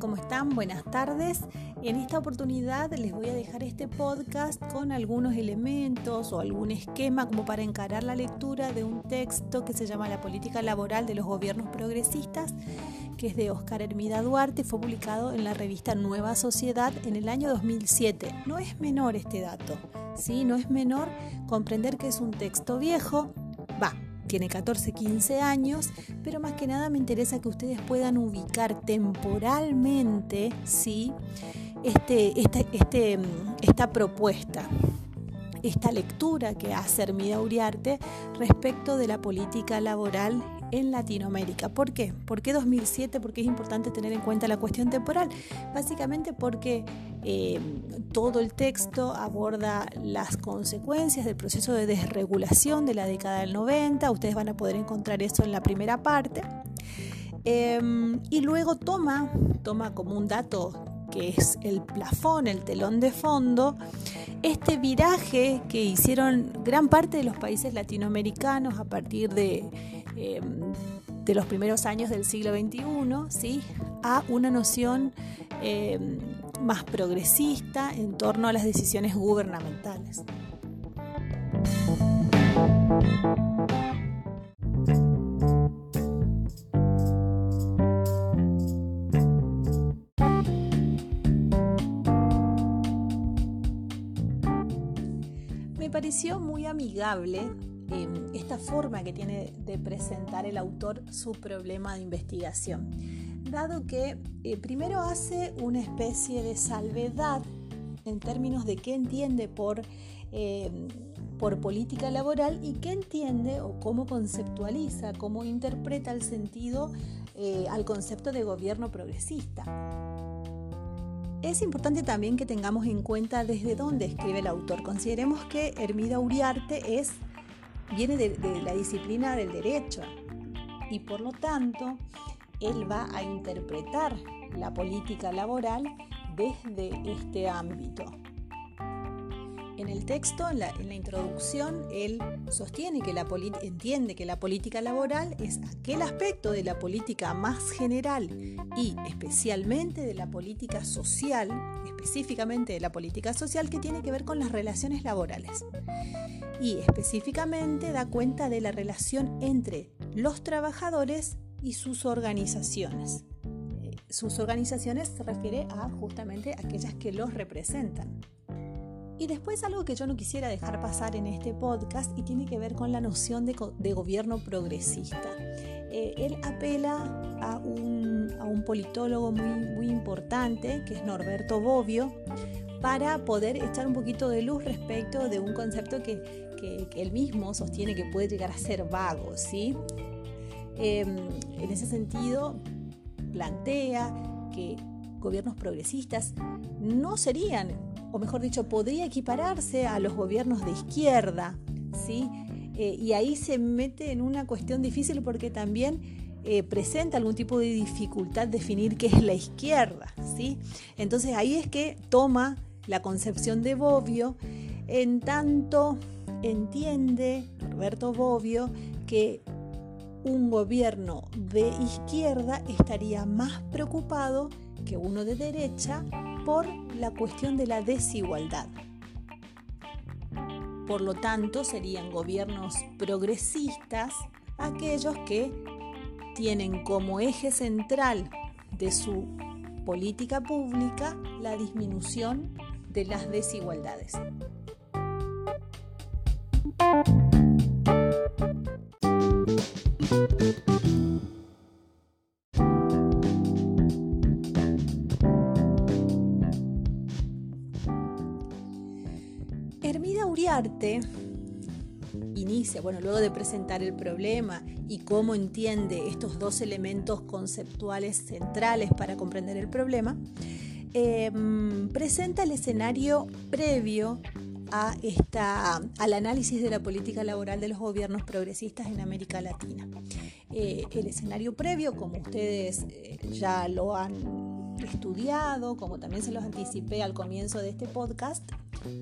¿cómo están? Buenas tardes. En esta oportunidad les voy a dejar este podcast con algunos elementos o algún esquema como para encarar la lectura de un texto que se llama La política laboral de los gobiernos progresistas, que es de Oscar Hermida Duarte, fue publicado en la revista Nueva Sociedad en el año 2007. No es menor este dato, ¿sí? No es menor comprender que es un texto viejo, va, tiene 14, 15 años, pero más que nada me interesa que ustedes puedan ubicar temporalmente ¿sí? este, este, esta propuesta esta lectura que hace Hermida Uriarte respecto de la política laboral en Latinoamérica. ¿Por qué? ¿Por qué 2007? Porque es importante tener en cuenta la cuestión temporal. Básicamente porque eh, todo el texto aborda las consecuencias del proceso de desregulación de la década del 90. Ustedes van a poder encontrar eso en la primera parte. Em, y luego toma, toma como un dato que es el plafón, el telón de fondo, este viraje que hicieron gran parte de los países latinoamericanos a partir de, em, de los primeros años del siglo XXI, ¿sí? a una noción em, más progresista en torno a las decisiones gubernamentales. pareció muy amigable em, esta forma que tiene de presentar el autor su problema de investigación, dado que eh, primero hace una especie de salvedad en términos de qué entiende por, em, por política laboral y qué entiende o cómo conceptualiza, cómo interpreta el sentido eh, al concepto de gobierno progresista. Es importante también que tengamos en cuenta desde dónde escribe el autor. Consideremos que Hermida Uriarte es, viene de, la disciplina del derecho y por lo tanto él va a interpretar la política laboral desde este ámbito. En el texto, en la, introducción, él sostiene que la entiende que la política laboral es aquel aspecto de la política más general y especialmente de la política social, específicamente de la política social que tiene que ver con las relaciones laborales. Y específicamente da cuenta de la relación entre los trabajadores y sus organizaciones. Eh, sus organizaciones se refiere a justamente aquellas que los representan. Y después algo que yo no quisiera dejar pasar en este podcast y tiene que ver con la noción de, gobierno progresista. Eh, él apela a un, politólogo muy, muy importante, que es Norberto Bobbio, para poder echar un poquito de luz respecto de un concepto que, él mismo sostiene que puede llegar a ser vago. ¿sí? Em, en ese sentido, plantea que gobiernos progresistas no serían o mejor dicho, podría equipararse a los gobiernos de izquierda, ¿sí? Eh, y ahí se mete en una cuestión difícil porque también eh, presenta algún tipo de dificultad definir qué es la izquierda, ¿sí? Entonces ahí es que toma la concepción de Bobbio, en tanto entiende Roberto Bobbio que un gobierno de izquierda estaría más preocupado que uno de derecha por la cuestión de la desigualdad. Por lo tanto, serían gobiernos progresistas aquellos que tienen como eje central de su política pública la disminución de las desigualdades. Inicia, bueno, luego de presentar el problema y cómo entiende estos dos elementos conceptuales centrales para comprender el problema, em, presenta el escenario previo a esta, al análisis de la política laboral de los gobiernos progresistas en América Latina. Eh, el escenario previo, como ustedes eh, ya lo han estudiado, como también se los anticipé al comienzo de este podcast,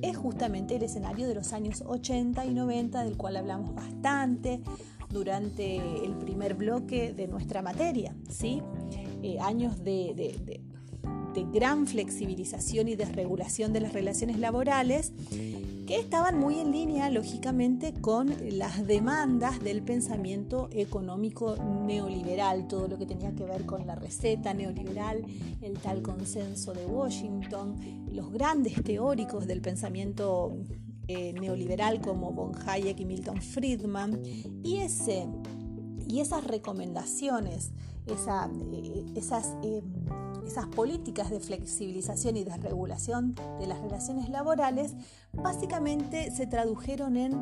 es justamente el escenario de los años 80 y 90, del cual hablamos bastante durante el primer bloque de nuestra materia, ¿sí? Eh, años de, de gran flexibilización y desregulación de las relaciones laborales que estaban muy en línea, lógicamente, con las demandas del pensamiento económico neoliberal, todo lo que tenía que ver con la receta neoliberal, el tal consenso de Washington, los grandes teóricos del pensamiento eh, neoliberal como von Hayek y Milton Friedman, y, ese, y esas recomendaciones, eh, esas... Eh, esas políticas de flexibilización y desregulación de las relaciones laborales básicamente se tradujeron en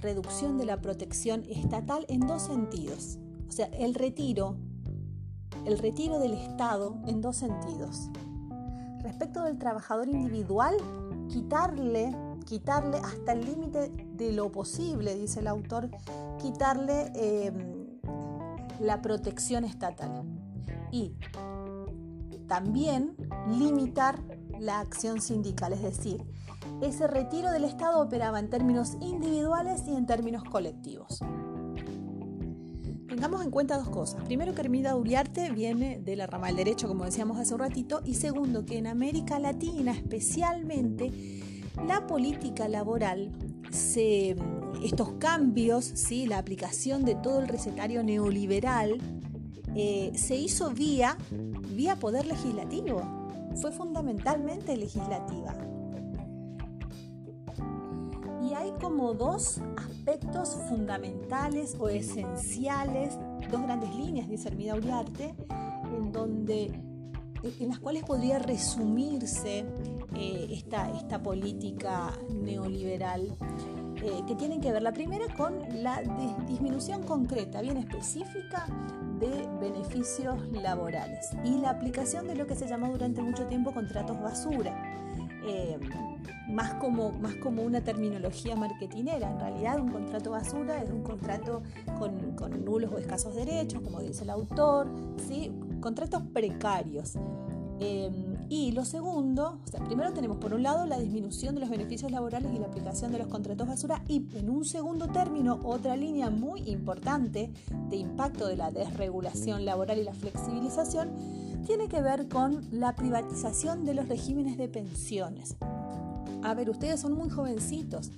reducción de la protección estatal en dos sentidos. O sea, el retiro, el retiro del Estado en dos sentidos. Respecto del trabajador individual, quitarle, quitarle hasta el límite de lo posible, dice el autor, quitarle eh, la protección estatal. Y también limitar la acción sindical, es decir, ese retiro del Estado operaba en términos individuales y en términos colectivos. Tengamos en cuenta dos cosas. Primero, que Hermida Uriarte viene de la rama del derecho, como decíamos hace un ratito, y segundo, que en América Latina especialmente la política laboral estos cambios, ¿sí? la aplicación de todo el recetario neoliberal, eh, se hizo vía, vía poder legislativo. Fue fundamentalmente legislativa. Y hay como dos aspectos fundamentales o esenciales, dos grandes líneas, dice Hermida Uriarte, en donde en las cuales podría resumirse eh, esta, esta política neoliberal eh, que tienen que ver la primera con la disminución concreta, bien específica, de beneficios laborales y la aplicación de lo que se llamó durante mucho tiempo contratos basura. Eh, más, como, más como una terminología marketinera. En realidad un contrato basura es un contrato con, con nulos o escasos derechos, como dice el autor, ¿sí? contratos precarios. Em, y lo segundo, o sea, primero tenemos por un lado la disminución de los beneficios laborales y la aplicación de los contratos basura y en un segundo término otra línea muy importante de impacto de la desregulación laboral y la flexibilización tiene que ver con la privatización de los regímenes de pensiones. A ver, ustedes son muy jovencitos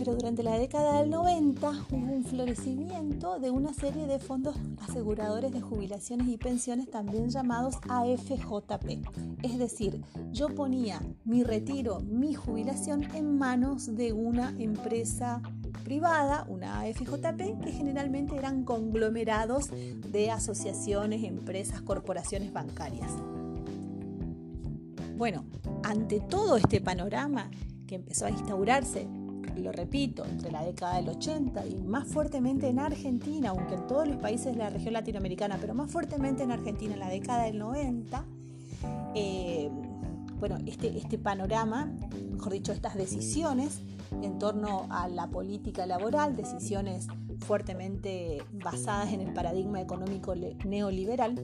pero durante la década del 90 hubo un florecimiento de una serie de fondos aseguradores de jubilaciones y pensiones también llamados AFJP. Es decir, yo ponía mi retiro, mi jubilación en manos de una empresa privada, una AFJP, que generalmente eran conglomerados de asociaciones, empresas, corporaciones bancarias. Bueno, ante todo este panorama que empezó a instaurarse lo repito, entre la década del 80 y más fuertemente en Argentina, aunque en todos los países de la región latinoamericana, pero más fuertemente en Argentina en la década del 90, eh, bueno, este, este panorama, mejor dicho, estas decisiones en torno a la política laboral, decisiones fuertemente basadas en el paradigma económico neoliberal,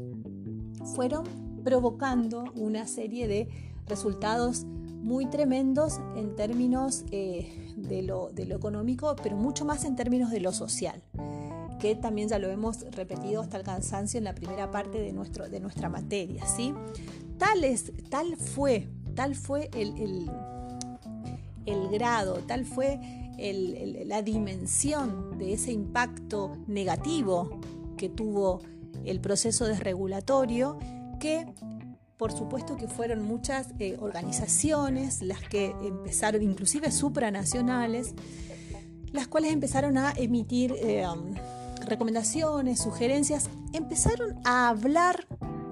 fueron provocando una serie de resultados muy tremendos en términos eh, de, lo, económico, pero mucho más en términos de lo social, que también ya lo hemos repetido hasta el cansancio en la primera parte de, nuestro, de nuestra materia. ¿sí? Tal, es, tal fue, tal fue el, el, grado, tal fue la dimensión de ese impacto negativo que tuvo el proceso desregulatorio que por supuesto que fueron muchas eh, organizaciones las que empezaron, inclusive supranacionales, las cuales empezaron a emitir eh, um, recomendaciones, sugerencias, empezaron a hablar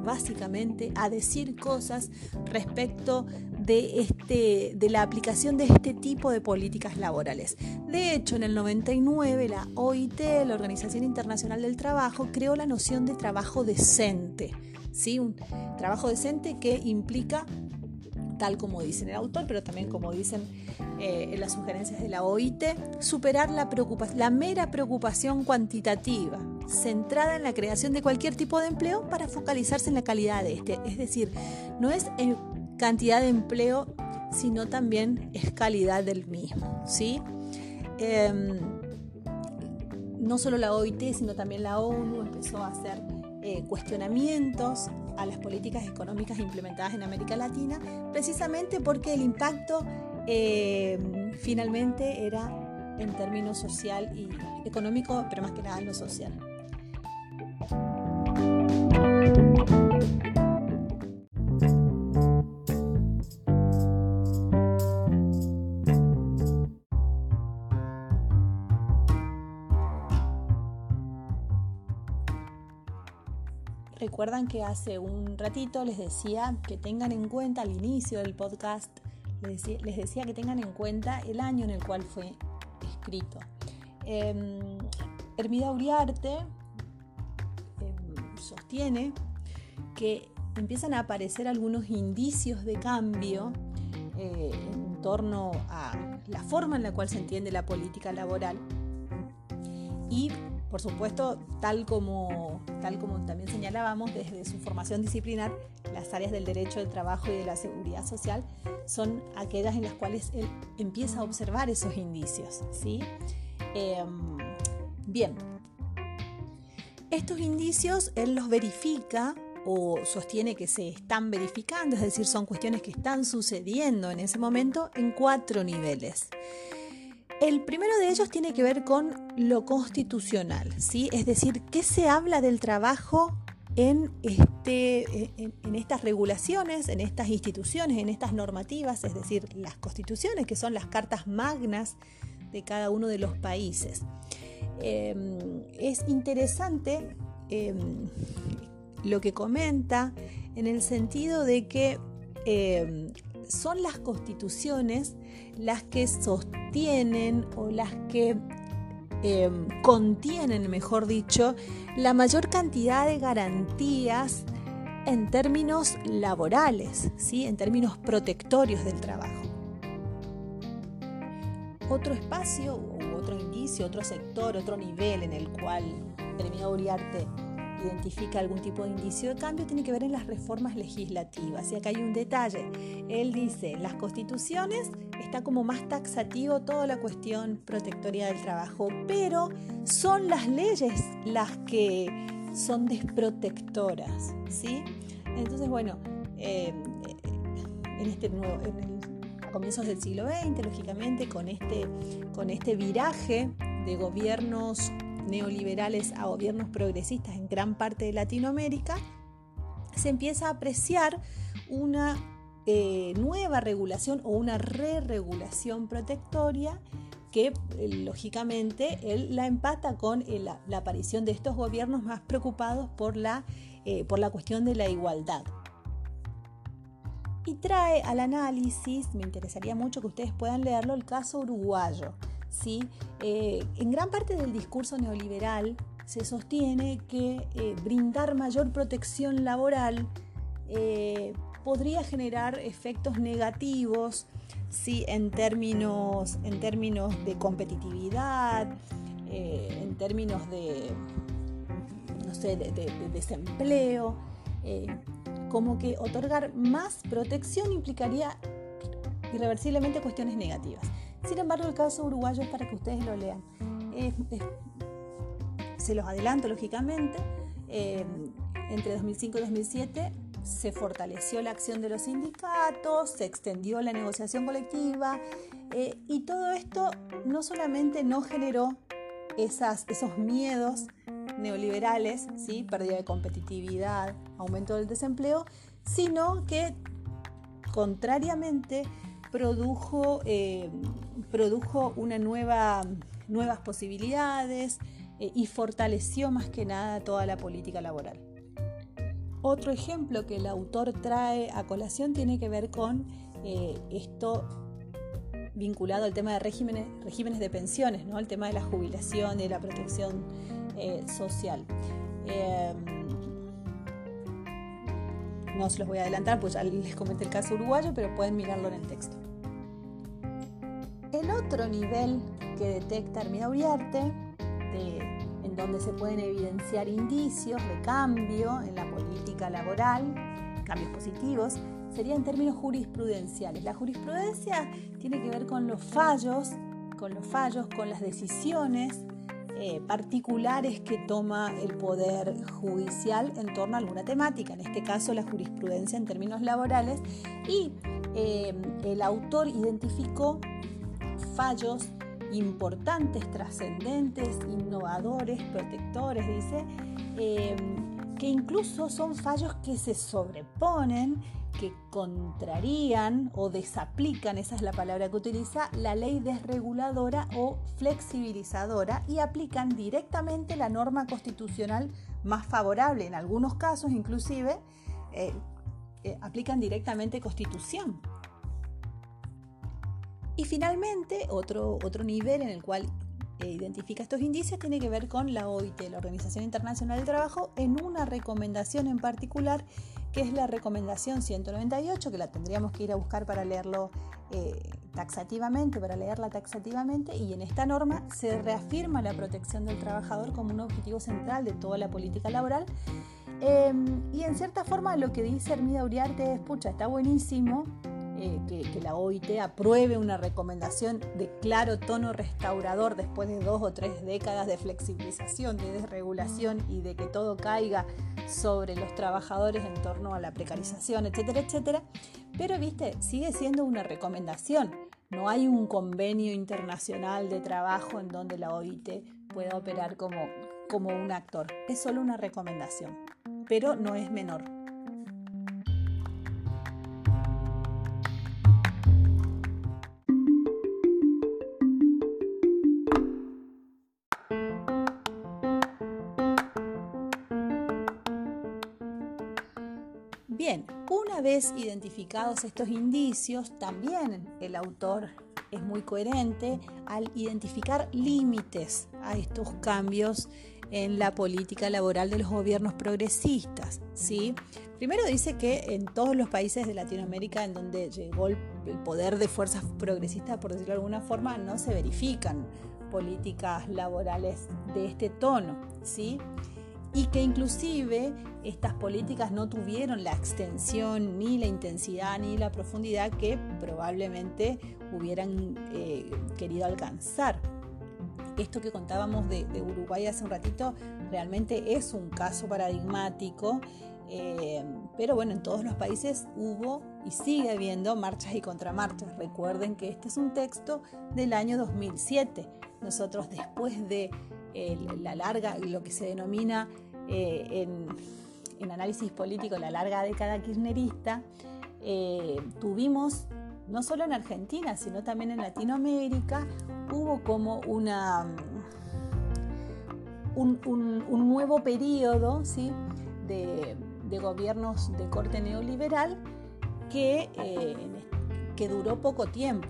básicamente, a decir cosas respecto de, este, de la aplicación de este tipo de políticas laborales. De hecho, en el 99 la OIT, la Organización Internacional del Trabajo, creó la noción de trabajo decente ¿sí? Un trabajo decente que implica, tal como dicen el autor, pero también como dicen eh, en las sugerencias de la OIT, superar la, la mera preocupación cuantitativa, centrada en la creación de cualquier tipo de empleo para focalizarse en la calidad de este. Es decir, no es cantidad de empleo, sino también es calidad del mismo. ¿sí? Em, no solo la OIT, sino también la ONU empezó a hacer eh, cuestionamientos a las políticas económicas implementadas en América Latina, precisamente porque el impacto eh, finalmente era en términos social y económico, pero más que nada en lo social. Recuerdan que hace un ratito les decía que tengan en cuenta al inicio del podcast, les decía, que tengan en cuenta el año en el cual fue escrito. Eh, Hermida Uriarte em, sostiene que empiezan a aparecer algunos indicios de cambio eh, en torno a la forma en la cual se entiende la política laboral y por supuesto, tal como, tal como también señalábamos desde su formación disciplinar, las áreas del derecho del trabajo y de la seguridad social son aquellas en las cuales él empieza a observar esos indicios. ¿sí? Em, bien, estos indicios él los verifica o sostiene que se están verificando, es decir, son cuestiones que están sucediendo en ese momento en cuatro niveles. El primero de ellos tiene que ver con lo constitucional, ¿sí? es decir, qué se habla del trabajo en, este, en, estas regulaciones, en estas instituciones, en estas normativas, es decir, las constituciones, que son las cartas magnas de cada uno de los países. Em, es interesante em, lo que comenta en el sentido de que em, son las constituciones las que sostienen o las que contienen, mejor dicho, la mayor cantidad de garantías en términos laborales, ¿sí? en términos protectorios del trabajo. Otro espacio, otro sector, otro nivel en el cual Termina Uriarte identifica algún tipo de indicio de cambio tiene que ver en las reformas legislativas. Y acá hay un detalle. Él dice, las constituciones está como más taxativo toda la cuestión protectoria del trabajo, pero son las leyes las que son desprotectoras, ¿sí? Entonces, bueno, eh, en este nuevo, comienzos del siglo XX, lógicamente, con este, con este viraje de gobiernos neoliberales a gobiernos progresistas en gran parte de Latinoamérica, se empieza a apreciar una eh, nueva regulación o una re-regulación protectoria que eh, lógicamente él la empata con eh, la, aparición de estos gobiernos más preocupados por la, por la cuestión de la igualdad. Y trae al análisis, me interesaría mucho que ustedes puedan leerlo, el caso uruguayo. ¿sí? Eh, en gran parte del discurso neoliberal se sostiene que eh, brindar mayor protección laboral eh, podría generar efectos negativos ¿sí? en, términos, en términos de competitividad, en términos de, no sé, de desempleo, como que otorgar más protección implicaría irreversiblemente cuestiones negativas. Sin embargo, el caso uruguayo es para que ustedes lo lean. se los adelanto, lógicamente. Eh, entre 2005 y 2007 se fortaleció la acción de los sindicatos, se extendió la negociación colectiva eh, y todo esto no solamente no generó esos miedos neoliberales, ¿sí? pérdida de competitividad, aumento del desempleo, sino que contrariamente produjo, eh, produjo una nueva, nuevas posibilidades eh, y fortaleció más que nada toda la política laboral. Otro ejemplo que el autor trae a colación tiene que ver con eh, esto vinculado al tema de regímenes, regímenes de pensiones, ¿no? el tema de la jubilación y la protección social. No se los voy a adelantar, pues ya les comenté el caso uruguayo, pero pueden mirarlo en el texto. El otro nivel que detecta Armida Uriarte, en donde se pueden evidenciar indicios de cambio en la política laboral, cambios positivos, sería en términos jurisprudenciales. La jurisprudencia tiene que ver con los fallos, con los fallos, con las decisiones eh, particulares que toma el Poder Judicial en torno a alguna temática, en este caso la jurisprudencia en términos laborales, y eh, el autor identificó fallos importantes, trascendentes, innovadores, protectores, dice, eh, que incluso son fallos que se sobreponen, que contrarían o desaplican, esa es la palabra que utiliza, la ley desreguladora o flexibilizadora y aplican directamente la norma constitucional más favorable, en algunos casos inclusive eh, eh, aplican directamente constitución. Y finalmente, otro, otro nivel en el cual identifica estos indicios tiene que ver con la OIT, la Organización Internacional del Trabajo, en una recomendación en particular, que es la recomendación 198, que la tendríamos que ir a buscar para leerlo eh, taxativamente, para leerla taxativamente, y en esta norma se reafirma la protección del trabajador como un objetivo central de toda la política laboral. Em, y en cierta forma lo que dice Hermida Uriarte es, pucha, está buenísimo, eh, que, la OIT apruebe una recomendación de claro tono restaurador después de dos o tres décadas de flexibilización, de desregulación y de que todo caiga sobre los trabajadores en torno a la precarización, etcétera, etcétera. Pero, viste, sigue siendo una recomendación. No hay un convenio internacional de trabajo en donde la OIT pueda operar como, como un actor. Es solo una recomendación, pero no es menor. Vez identificados estos indicios, también el autor es muy coherente al identificar límites a estos cambios en la política laboral de los gobiernos progresistas. ¿sí? Primero dice que en todos los países de Latinoamérica en donde llegó el, poder de fuerzas progresistas, por decirlo de alguna forma, no se verifican políticas laborales de este tono. ¿sí? Y que inclusive estas políticas no tuvieron la extensión, ni la intensidad, ni la profundidad que probablemente hubieran eh, querido alcanzar. Esto que contábamos de, Uruguay hace un ratito realmente es un caso paradigmático, eh, pero bueno, en todos los países hubo y sigue habiendo marchas y contramarchas. Recuerden que este es un texto del año 2007. Nosotros después de la larga, lo que se denomina eh, en, análisis político, la larga década kirchnerista, eh, tuvimos, no solo en Argentina, sino también en Latinoamérica, hubo como una, un, nuevo periodo ¿sí? de, gobiernos de corte neoliberal que, eh, que duró poco tiempo.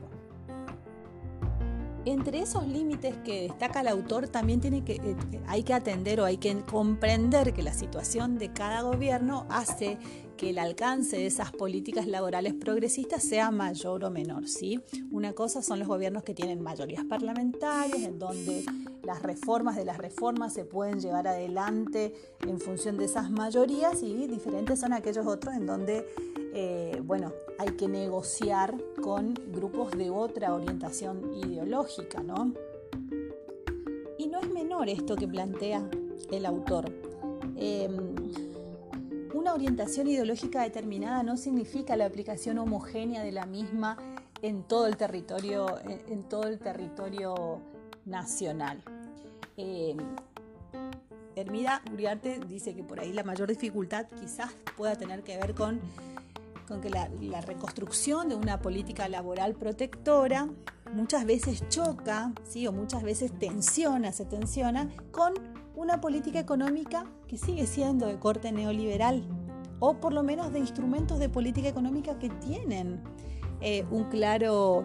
Entre esos límites que destaca el autor también tiene que, eh, hay que atender o hay que comprender que la situación de cada gobierno hace que el alcance de esas políticas laborales progresistas sea mayor o menor. ¿sí? Una cosa son los gobiernos que tienen mayorías parlamentarias, en donde las reformas de las reformas se pueden llevar adelante en función de esas mayorías y diferentes son aquellos otros en donde eh, bueno, hay que negociar con grupos de otra orientación ideológica, ¿no? Y no es menor esto que plantea el autor. Em, una orientación ideológica determinada no significa la aplicación homogénea de la misma en todo el territorio, en, todo el territorio nacional. Eh, Hermida Uriarte dice que por ahí la mayor dificultad quizás pueda tener que ver con con que la, reconstrucción de una política laboral protectora muchas veces choca, ¿sí? o muchas veces tensiona, se tensiona con una política económica que sigue siendo de corte neoliberal, o por lo menos de instrumentos de política económica que tienen eh, un claro,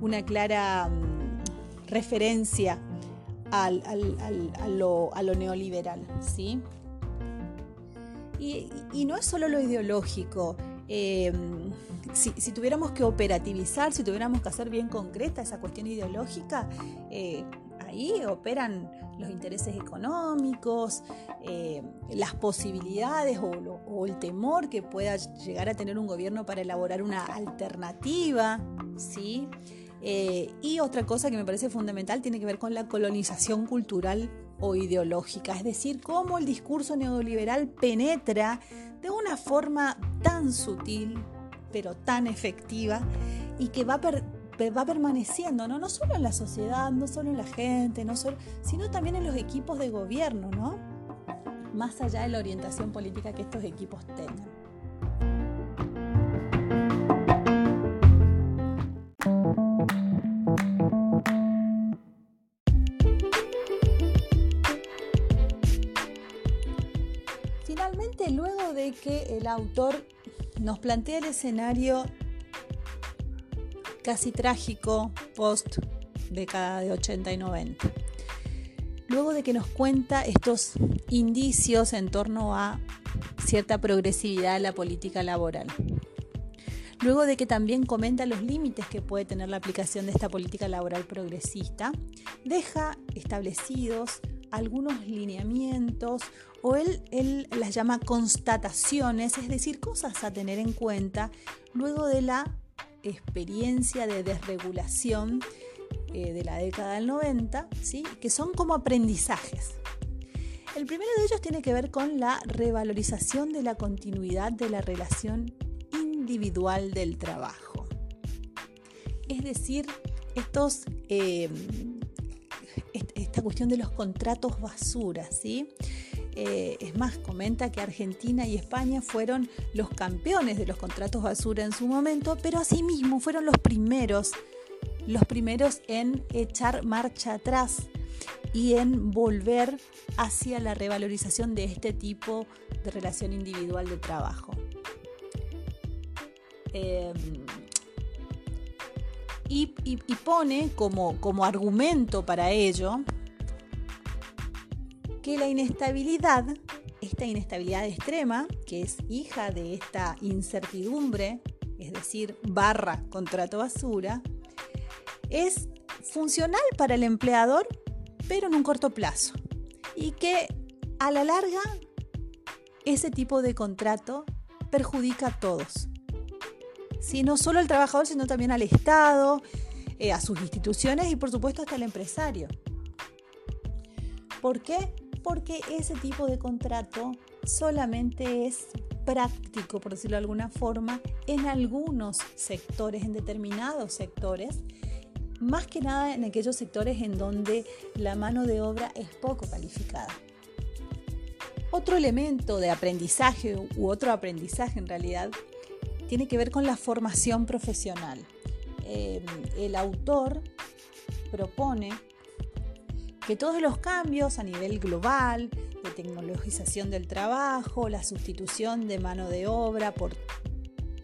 una clara mm, referencia al, a, lo, neoliberal. ¿sí? Y, y, no es solo lo ideológico, Em, si, tuviéramos que operativizar, si tuviéramos que hacer bien concreta esa cuestión ideológica, eh, ahí operan los intereses económicos, eh, las posibilidades o, el temor que pueda llegar a tener un gobierno para elaborar una alternativa, ¿sí? Eh, y otra cosa que me parece fundamental tiene que ver con la colonización cultural o ideológica, es decir, cómo el discurso neoliberal penetra de una forma tan sutil, pero tan efectiva, y que va, va permaneciendo, ¿no? no solo en la sociedad, no solo en la gente, no solo, sino también en los equipos de gobierno, ¿no? más allá de la orientación política que estos equipos tengan. Finalmente, luego de que el autor nos plantea el escenario casi trágico post década de 80 y 90, luego de que nos cuenta estos indicios en torno a cierta progresividad de la política laboral. Luego de que también comenta los límites que puede tener la aplicación de esta política laboral progresista, deja establecidos algunos lineamientos o él, él, las llama constataciones, es decir, cosas a tener en cuenta luego de la experiencia de desregulación eh, de la década del 90, ¿sí? que son como aprendizajes. El primero de ellos tiene que ver con la revalorización de la continuidad de la relación individual del trabajo. Es decir, estos, eh, esta cuestión de los contratos basura, ¿sí? Eh, es más, comenta que Argentina y España fueron los campeones de los contratos basura en su momento, pero asimismo fueron los primeros los primeros en echar marcha atrás y en volver hacia la revalorización de este tipo de relación individual de trabajo. Em, y, pone como, como argumento para ello que la inestabilidad, esta inestabilidad extrema, que es hija de esta incertidumbre, es decir, barra contrato basura, es funcional para el empleador, pero en un corto plazo. Y que a la larga ese tipo de contrato perjudica a todos. no solo al trabajador, sino también al Estado, eh, a sus instituciones y por supuesto hasta al empresario. ¿Por qué? Porque ese tipo de contrato solamente es práctico, por decirlo de alguna forma, en algunos sectores, en determinados sectores, más que nada en aquellos sectores en donde la mano de obra es poco calificada. Otro elemento de aprendizaje u otro aprendizaje en realidad tiene que ver con la formación profesional. Eh, el autor propone que todos los cambios a nivel global, de tecnologización del trabajo, la sustitución de mano de obra por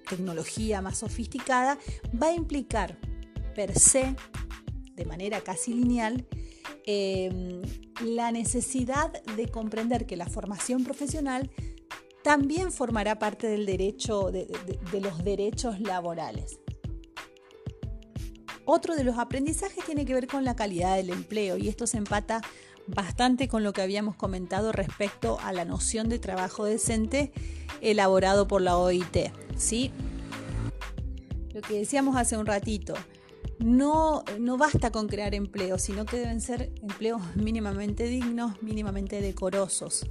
tecnología más sofisticada, va a implicar per se, de manera casi lineal, em, la necesidad de comprender que la formación profesional también formará parte del derecho, de, los derechos laborales. Otro de los aprendizajes tiene que ver con la calidad del empleo y esto se empata bastante con lo que habíamos comentado respecto a la noción de trabajo decente elaborado por la OIT. ¿sí? Lo que decíamos hace un ratito, no, no basta con crear empleos, sino que deben ser empleos mínimamente dignos, mínimamente decorosos.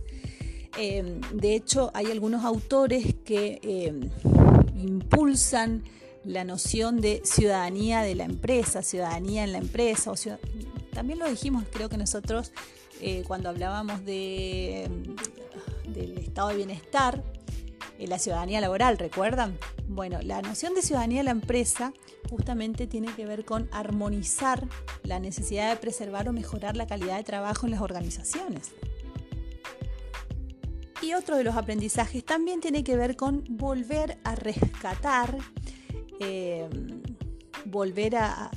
Em, de hecho, hay algunos autores que em, impulsan la noción de ciudadanía de la empresa, ciudadanía en la empresa. también lo dijimos, creo que nosotros, eh, cuando hablábamos de, em, del estado de bienestar, eh, la ciudadanía laboral, ¿recuerdan? Bueno, la noción de ciudadanía de la empresa justamente tiene que ver con armonizar la necesidad de preservar o mejorar la calidad de trabajo en las organizaciones. Y otro de los aprendizajes también tiene que ver con volver a rescatar, eh, volver a,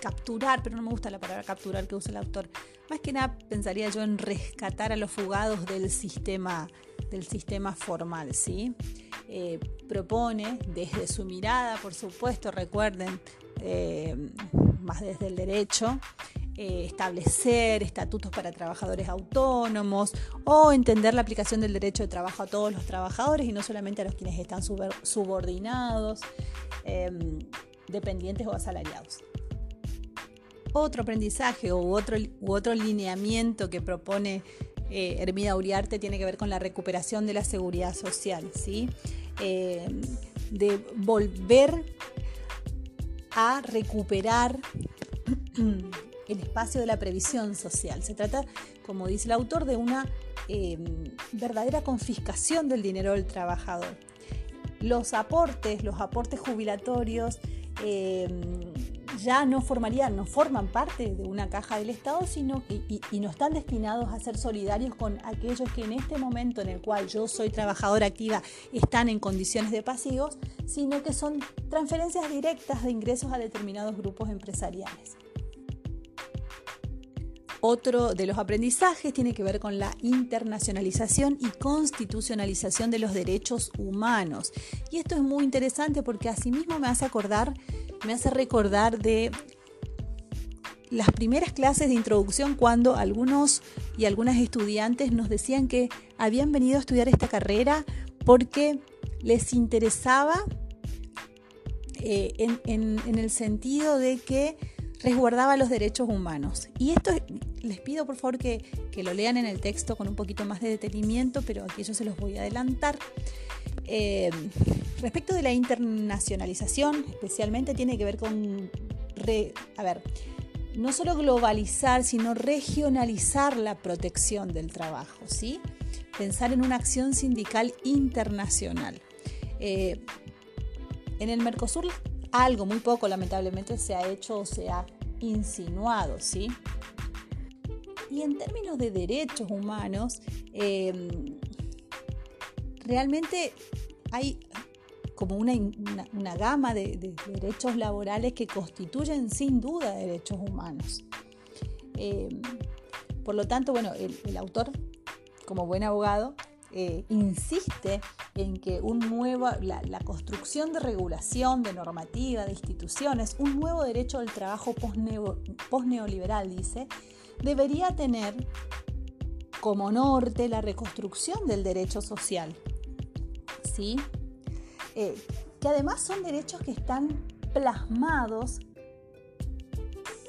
capturar, pero no me gusta la palabra capturar que usa el autor. Más que nada pensaría yo en rescatar a los fugados del sistema, del sistema formal, ¿sí? Eh, propone desde su mirada, por supuesto, recuerden, eh, más desde el derecho, eh, establecer estatutos para trabajadores autónomos o entender la aplicación del derecho de trabajo a todos los trabajadores y no solamente a los quienes están subordinados. Em, dependientes o asalariados. Otro aprendizaje u otro, u otro lineamiento que propone eh, Hermida Uriarte tiene que ver con la recuperación de la seguridad social, ¿sí? Eh, de volver a recuperar el espacio de la previsión social. Se trata, como dice el autor, de una eh, verdadera confiscación del dinero del trabajador. Los aportes, los aportes jubilatorios, eh, ya no formarían, no forman parte de una caja del Estado, sino que y, no están destinados a ser solidarios con aquellos que en este momento en el cual yo soy trabajadora activa están en condiciones de pasivos, sino que son transferencias directas de ingresos a determinados grupos empresariales. Otro de los aprendizajes tiene que ver con la internacionalización y constitucionalización de los derechos humanos. Y esto es muy interesante porque asimismo me hace acordar, me hace recordar de las primeras clases de introducción cuando algunos y algunas estudiantes nos decían que habían venido a estudiar esta carrera porque les interesaba eh, en el sentido de que resguardaba los derechos humanos. Y esto les pido por favor que, lo lean en el texto con un poquito más de detenimiento, pero aquí yo se los voy a adelantar. Eh, respecto de la internacionalización, especialmente tiene que ver con, a ver, no solo globalizar, sino regionalizar la protección del trabajo, ¿sí? Pensar en una acción sindical internacional. Eh, en el Mercosur algo muy poco lamentablemente se ha hecho o se ha insinuado, ¿sí? Y en términos de derechos humanos, em, realmente hay como una, gama de, derechos laborales que constituyen sin duda derechos humanos. Em, por lo tanto, bueno, el autor, como buen abogado, eh, insiste en que un nuevo, la, construcción de regulación, de normativa, de instituciones, un nuevo derecho del trabajo post-neoliberal, dice, debería tener como norte la reconstrucción del derecho social. ¿Sí? Eh, que además son derechos que están plasmados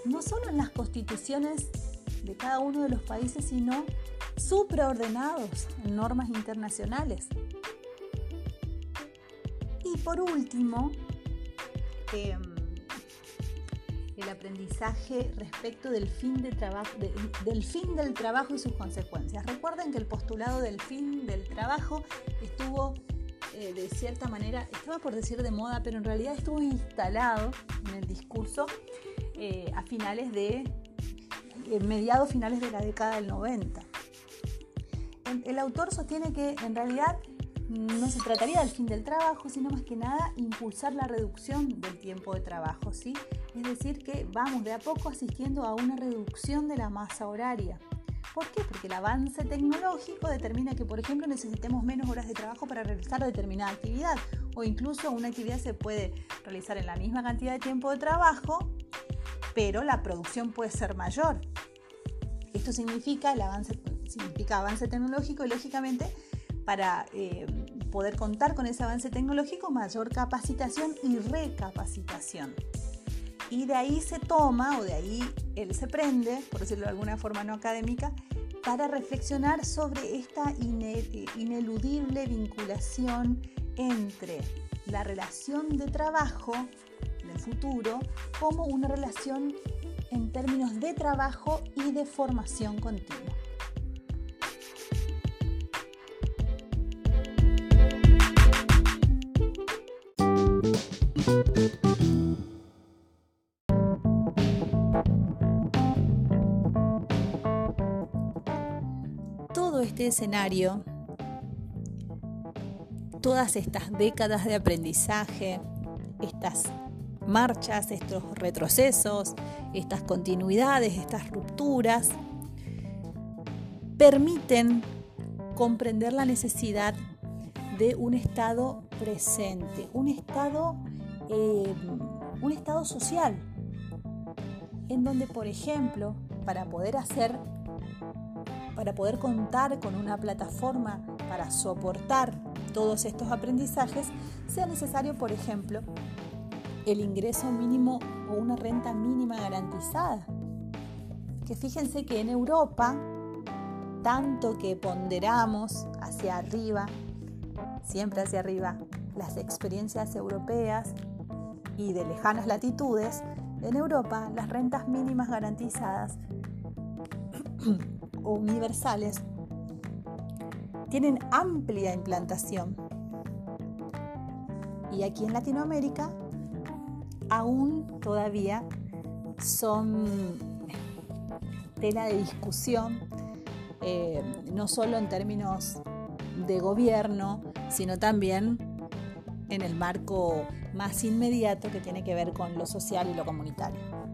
no solo en las constituciones de cada uno de los países, sino supraordenados en normas internacionales. Y por último, em, el aprendizaje respecto del fin, de del fin del trabajo y sus consecuencias. Recuerden que el postulado del fin del trabajo estuvo eh, de cierta manera, estaba por decir de moda, pero en realidad estuvo instalado en el discurso eh, a finales de, mediados finales de la década del 90 el autor sostiene que en realidad no se trataría del fin del trabajo, sino más que nada impulsar la reducción del tiempo de trabajo, ¿sí? Es decir, que vamos de a poco asistiendo a una reducción de la masa horaria. ¿Por qué? Porque el avance tecnológico determina que, por ejemplo, necesitemos menos horas de trabajo para realizar determinada actividad o incluso una actividad se puede realizar en la misma cantidad de tiempo de trabajo, pero la producción puede ser mayor. Esto significa el avance significa tecnológico y lógicamente para eh, poder contar con ese avance tecnológico, mayor capacitación y recapacitación. Y de ahí se toma, o de ahí él se prende, por decirlo de alguna forma no académica, para reflexionar sobre esta ineludible vinculación entre la relación de trabajo en el futuro como una relación en términos de trabajo y de formación continua. Escenario, todas estas décadas de aprendizaje, estas marchas, estos retrocesos, estas continuidades, estas rupturas, permiten comprender la necesidad de un estado presente, un estado eh, un estado social, en donde, por ejemplo, para poder hacer, para poder contar con una plataforma para soportar todos estos aprendizajes, sea necesario, por ejemplo, el ingreso mínimo o una renta mínima garantizada. Que fíjense que en Europa, tanto que ponderamos hacia arriba, siempre hacia arriba, las experiencias europeas y de lejanas latitudes, en Europa las rentas mínimas garantizadas universales tienen amplia implantación. Y aquí en Latinoamérica aún todavía son tela de discusión, eh, no solo en términos de gobierno, sino también en el marco más inmediato que tiene que ver con lo social y lo comunitario.